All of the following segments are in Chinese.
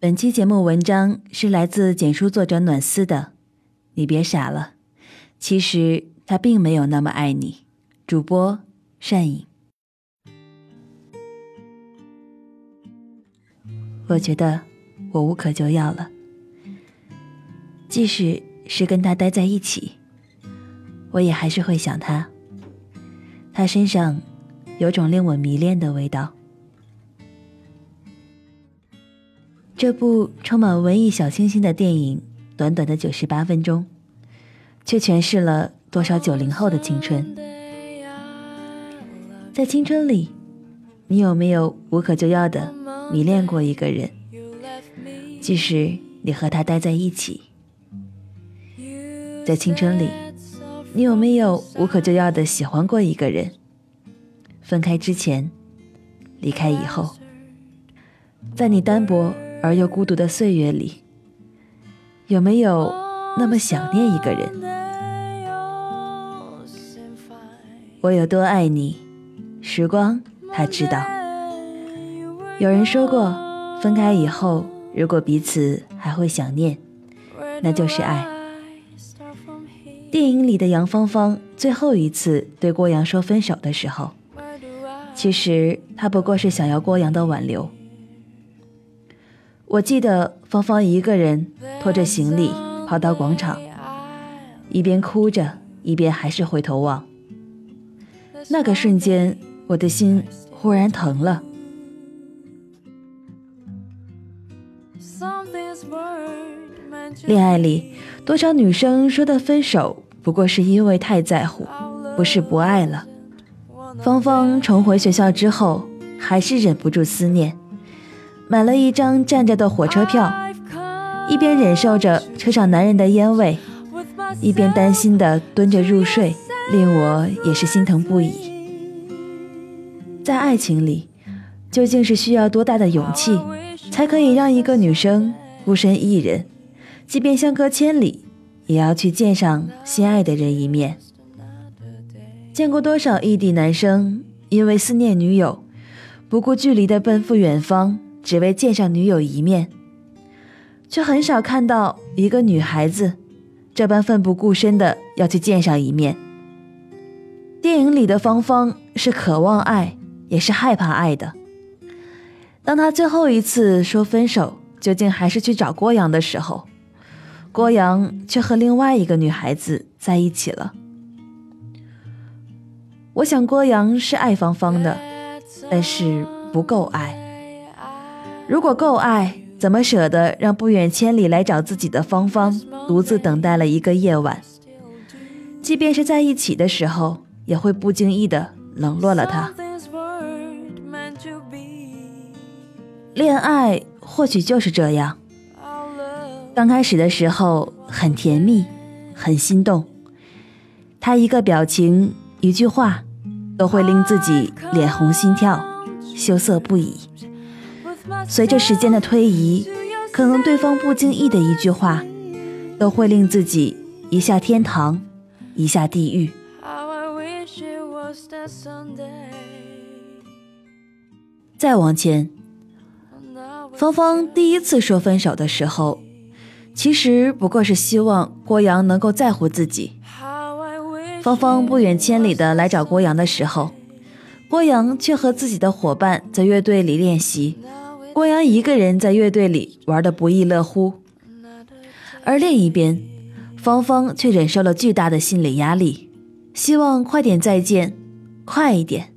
本期节目文章是来自简书作者暖思的，你别傻了，其实他并没有那么爱你。主播善影，我觉得我无可救药了，即使是跟他待在一起，我也还是会想他。他身上有种令我迷恋的味道。这部充满文艺小清新的电影，短短的九十八分钟，却诠释了多少九零后的青春。在青春里，你有没有无可救药的迷恋过一个人？即使你和他待在一起，在青春里，你有没有无可救药的喜欢过一个人？分开之前，离开以后，在你单薄。而又孤独的岁月里，有没有那么想念一个人？我有多爱你，时光他知道。有人说过，分开以后，如果彼此还会想念，那就是爱。电影里的杨芳芳最后一次对郭阳说分手的时候，其实她不过是想要郭阳的挽留。我记得芳芳一个人拖着行李跑到广场，一边哭着，一边还是回头望。那个瞬间，我的心忽然疼了。恋爱里，多少女生说的分手，不过是因为太在乎，不是不爱了。芳芳重回学校之后，还是忍不住思念。买了一张站着的火车票，一边忍受着车上男人的烟味，一边担心的蹲着入睡，令我也是心疼不已。在爱情里，究竟是需要多大的勇气，才可以让一个女生孤身一人，即便相隔千里，也要去见上心爱的人一面？见过多少异地男生因为思念女友，不顾距离的奔赴远方？只为见上女友一面，却很少看到一个女孩子这般奋不顾身的要去见上一面。电影里的芳芳是渴望爱，也是害怕爱的。当她最后一次说分手，究竟还是去找郭阳的时候，郭阳却和另外一个女孩子在一起了。我想郭阳是爱芳芳的，但是不够爱。如果够爱，怎么舍得让不远千里来找自己的芳芳独自等待了一个夜晚？即便是在一起的时候，也会不经意的冷落了他。恋爱或许就是这样，刚开始的时候很甜蜜，很心动，他一个表情、一句话，都会令自己脸红心跳，羞涩不已。随着时间的推移，可能对方不经意的一句话，都会令自己一下天堂，一下地狱。再往前，芳芳第一次说分手的时候，其实不过是希望郭阳能够在乎自己。芳芳不远千里的来找郭阳的时候，郭阳却和自己的伙伴在乐队里练习。郭阳一个人在乐队里玩得不亦乐乎，而另一边，芳芳却忍受了巨大的心理压力，希望快点再见，快一点。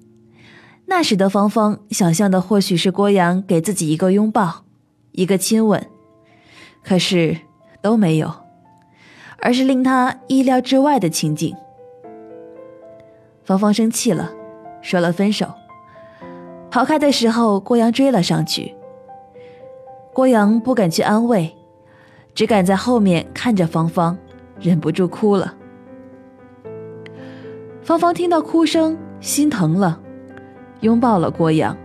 那时的芳芳想象的或许是郭阳给自己一个拥抱，一个亲吻，可是都没有，而是令他意料之外的情景。芳芳生气了，说了分手。跑开的时候，郭阳追了上去。郭阳不敢去安慰，只敢在后面看着芳芳，忍不住哭了。芳芳听到哭声，心疼了，拥抱了郭阳，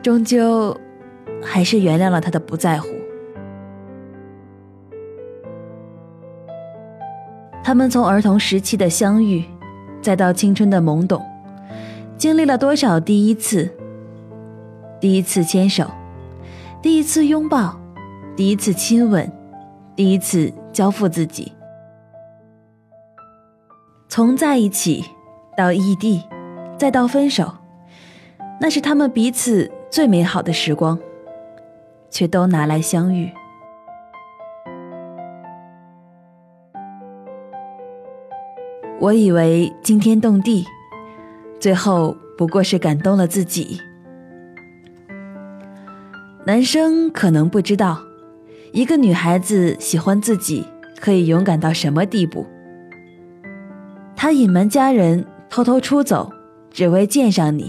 终究还是原谅了他的不在乎。他们从儿童时期的相遇，再到青春的懵懂，经历了多少第一次？第一次牵手。第一次拥抱，第一次亲吻，第一次交付自己。从在一起到异地，再到分手，那是他们彼此最美好的时光，却都拿来相遇。我以为惊天动地，最后不过是感动了自己。男生可能不知道，一个女孩子喜欢自己可以勇敢到什么地步。她隐瞒家人，偷偷出走，只为见上你；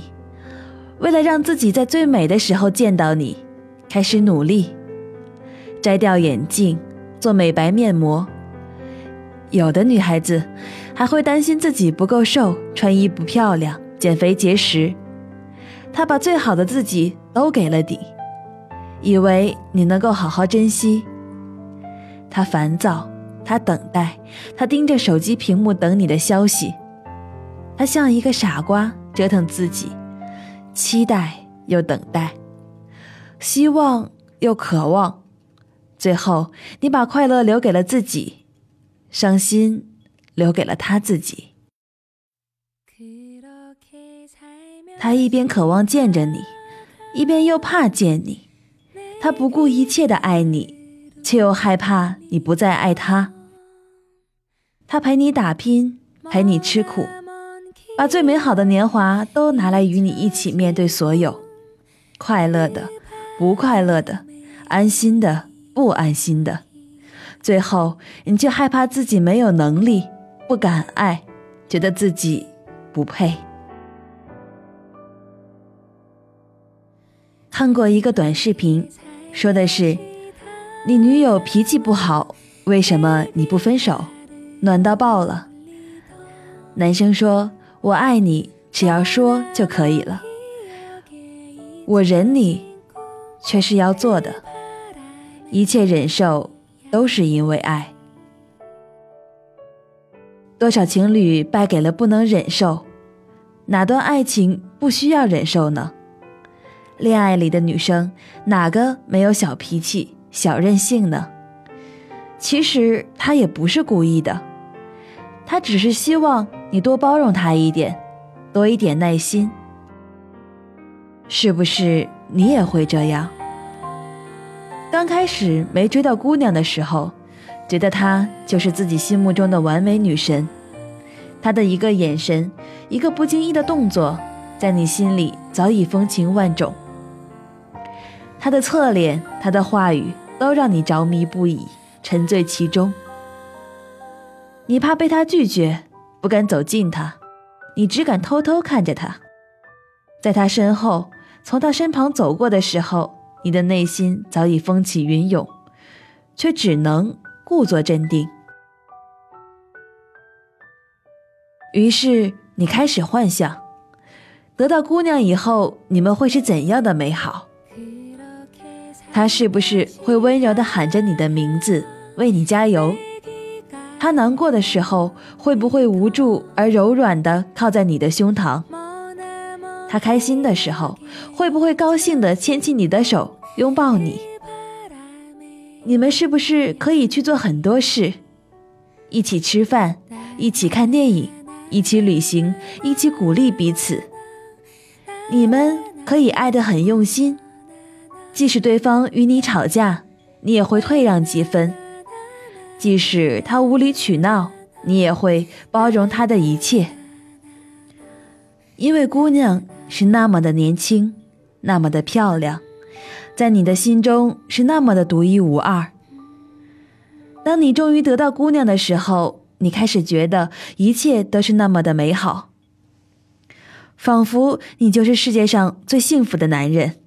为了让自己在最美的时候见到你，开始努力，摘掉眼镜，做美白面膜。有的女孩子还会担心自己不够瘦，穿衣不漂亮，减肥节食。她把最好的自己都给了你。以为你能够好好珍惜。他烦躁，他等待，他盯着手机屏幕等你的消息。他像一个傻瓜，折腾自己，期待又等待，希望又渴望。最后，你把快乐留给了自己，伤心留给了他自己。他一边渴望见着你，一边又怕见你。他不顾一切的爱你，却又害怕你不再爱他。他陪你打拼，陪你吃苦，把最美好的年华都拿来与你一起面对所有，快乐的，不快乐的，安心的，不安心的。最后，你却害怕自己没有能力，不敢爱，觉得自己不配。看过一个短视频。说的是，你女友脾气不好，为什么你不分手？暖到爆了。男生说：“我爱你，只要说就可以了。我忍你，却是要做的。一切忍受都是因为爱。多少情侣败给了不能忍受，哪段爱情不需要忍受呢？”恋爱里的女生哪个没有小脾气、小任性呢？其实她也不是故意的，她只是希望你多包容她一点，多一点耐心。是不是你也会这样？刚开始没追到姑娘的时候，觉得她就是自己心目中的完美女神，她的一个眼神，一个不经意的动作，在你心里早已风情万种。他的侧脸，他的话语，都让你着迷不已，沉醉其中。你怕被他拒绝，不敢走近他，你只敢偷偷看着他。在他身后，从他身旁走过的时候，你的内心早已风起云涌，却只能故作镇定。于是你开始幻想，得到姑娘以后，你们会是怎样的美好？他是不是会温柔地喊着你的名字，为你加油？他难过的时候，会不会无助而柔软地靠在你的胸膛？他开心的时候，会不会高兴地牵起你的手，拥抱你？你们是不是可以去做很多事？一起吃饭，一起看电影，一起旅行，一起鼓励彼此。你们可以爱得很用心。即使对方与你吵架，你也会退让几分；即使他无理取闹，你也会包容他的一切。因为姑娘是那么的年轻，那么的漂亮，在你的心中是那么的独一无二。当你终于得到姑娘的时候，你开始觉得一切都是那么的美好，仿佛你就是世界上最幸福的男人。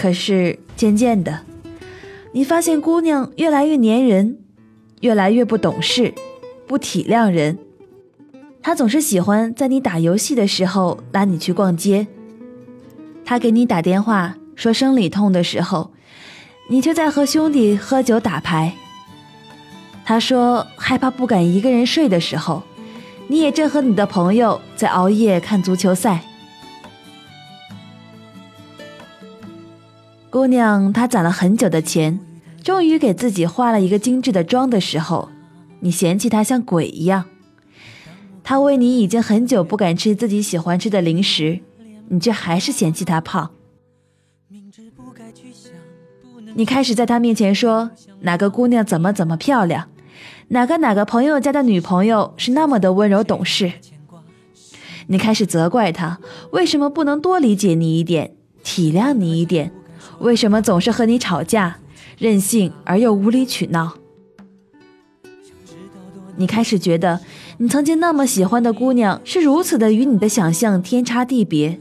可是渐渐的，你发现姑娘越来越粘人，越来越不懂事，不体谅人。她总是喜欢在你打游戏的时候拉你去逛街。她给你打电话说生理痛的时候，你却在和兄弟喝酒打牌。她说害怕不敢一个人睡的时候，你也正和你的朋友在熬夜看足球赛。姑娘她攒了很久的钱，终于给自己化了一个精致的妆的时候，你嫌弃她像鬼一样。她为你已经很久不敢吃自己喜欢吃的零食，你却还是嫌弃她胖。你开始在她面前说哪个姑娘怎么怎么漂亮，哪个哪个朋友家的女朋友是那么的温柔懂事。你开始责怪她为什么不能多理解你一点，体谅你一点。为什么总是和你吵架，任性而又无理取闹？你开始觉得你曾经那么喜欢的姑娘是如此的与你的想象天差地别，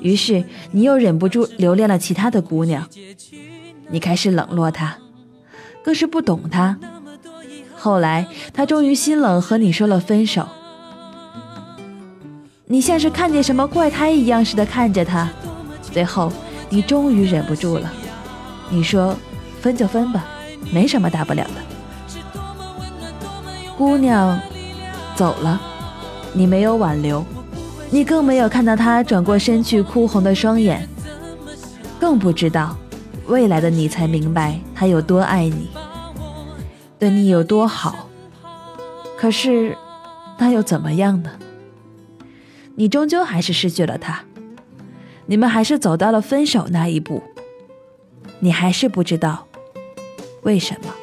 于是你又忍不住留恋了其他的姑娘。你开始冷落她，更是不懂她。后来她终于心冷，和你说了分手。你像是看见什么怪胎一样似的看着她，最后。你终于忍不住了，你说：“分就分吧，没什么大不了的。”姑娘走了，你没有挽留，你更没有看到她转过身去哭红的双眼，更不知道未来的你才明白她有多爱你，对你有多好。可是，那又怎么样呢？你终究还是失去了她。你们还是走到了分手那一步，你还是不知道为什么。